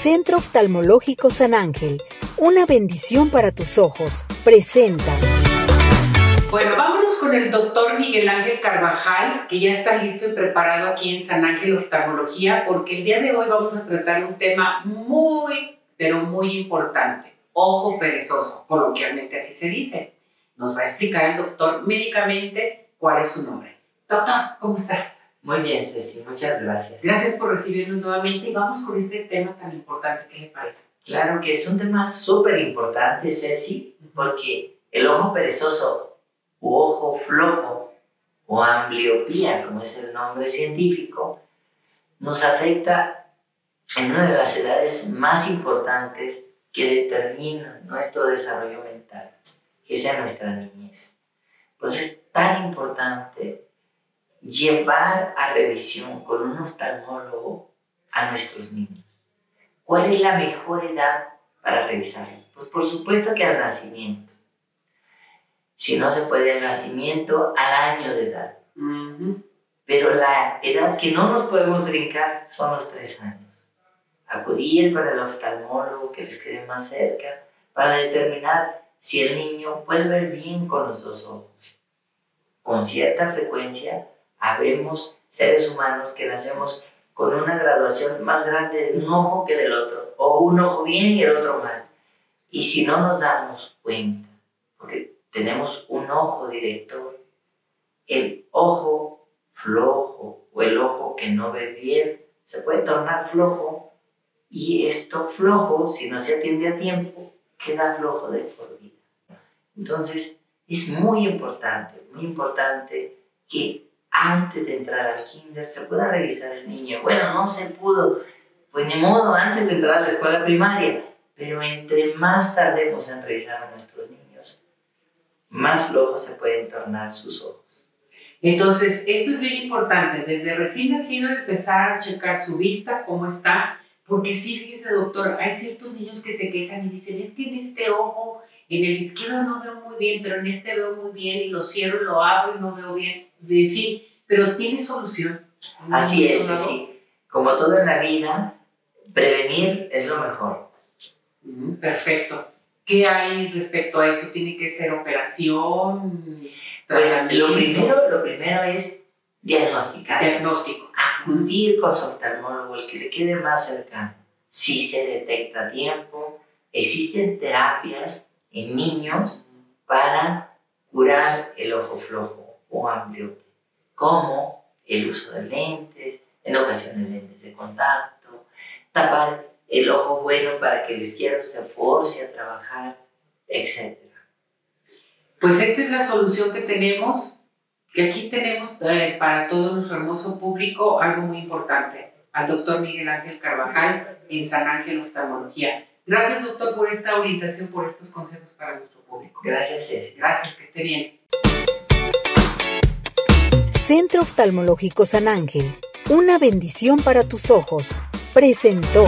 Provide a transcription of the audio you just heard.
Centro Oftalmológico San Ángel, una bendición para tus ojos, presenta. Bueno, vámonos con el doctor Miguel Ángel Carvajal, que ya está listo y preparado aquí en San Ángel Oftalmología, porque el día de hoy vamos a tratar un tema muy, pero muy importante. Ojo perezoso, coloquialmente así se dice. Nos va a explicar el doctor médicamente cuál es su nombre. Doctor, ¿cómo está? Muy bien, Ceci, muchas gracias. Gracias por recibirnos nuevamente y vamos con este tema tan importante. ¿Qué le parece? Claro que es un tema súper importante, Ceci, porque el ojo perezoso u ojo flojo o ambliopía, como es el nombre científico, nos afecta en una de las edades más importantes que determinan nuestro desarrollo mental, que es nuestra niñez. Pues es tan importante llevar a revisión con un oftalmólogo a nuestros niños. ¿Cuál es la mejor edad para revisarlos? Pues por supuesto que al nacimiento. Si no se puede al nacimiento, al año de edad. Pero la edad que no nos podemos brincar son los tres años. Acudir con el oftalmólogo que les quede más cerca para determinar si el niño puede ver bien con los dos ojos. Con cierta frecuencia habemos seres humanos que nacemos con una graduación más grande de un ojo que del otro, o un ojo bien y el otro mal. Y si no nos damos cuenta, porque tenemos un ojo director, el ojo flojo o el ojo que no ve bien se puede tornar flojo y esto flojo, si no se atiende a tiempo, queda flojo de por vida. Entonces, es muy importante, muy importante que antes de entrar al kinder se pueda revisar el niño. Bueno, no se pudo, pues ni modo, antes de entrar a la escuela primaria. Pero entre más tardemos en revisar a nuestros niños, más flojos se pueden tornar sus ojos. Entonces, esto es bien importante, desde recién nacido empezar a checar su vista, cómo está, porque sí, fíjese doctor, hay ciertos niños que se quejan y dicen, es que en este ojo, en el izquierdo no veo muy bien, pero en este veo muy bien y lo cierro y lo abro y no veo bien en fin, pero tiene solución. Así es, sí. Como todo en la vida, prevenir es lo mejor. Perfecto. ¿Qué hay respecto a esto? ¿Tiene que ser operación? Pues lo primero, lo primero es diagnosticar. Diagnóstico. Acudir con su oftalmólogo, el que le quede más cercano. Si se detecta a tiempo, existen terapias en niños para curar el ojo flojo o amplio, como el uso de lentes, en ocasiones lentes de contacto, tapar el ojo bueno para que el izquierdo se force a trabajar, etc. Pues esta es la solución que tenemos, que aquí tenemos eh, para todo nuestro hermoso público algo muy importante, al doctor Miguel Ángel Carvajal en San Ángel Oftalmología. Gracias, doctor, por esta orientación, por estos consejos para nuestro público. Gracias, Ceci. Gracias, que esté bien. Centro Oftalmológico San Ángel, una bendición para tus ojos, presentó.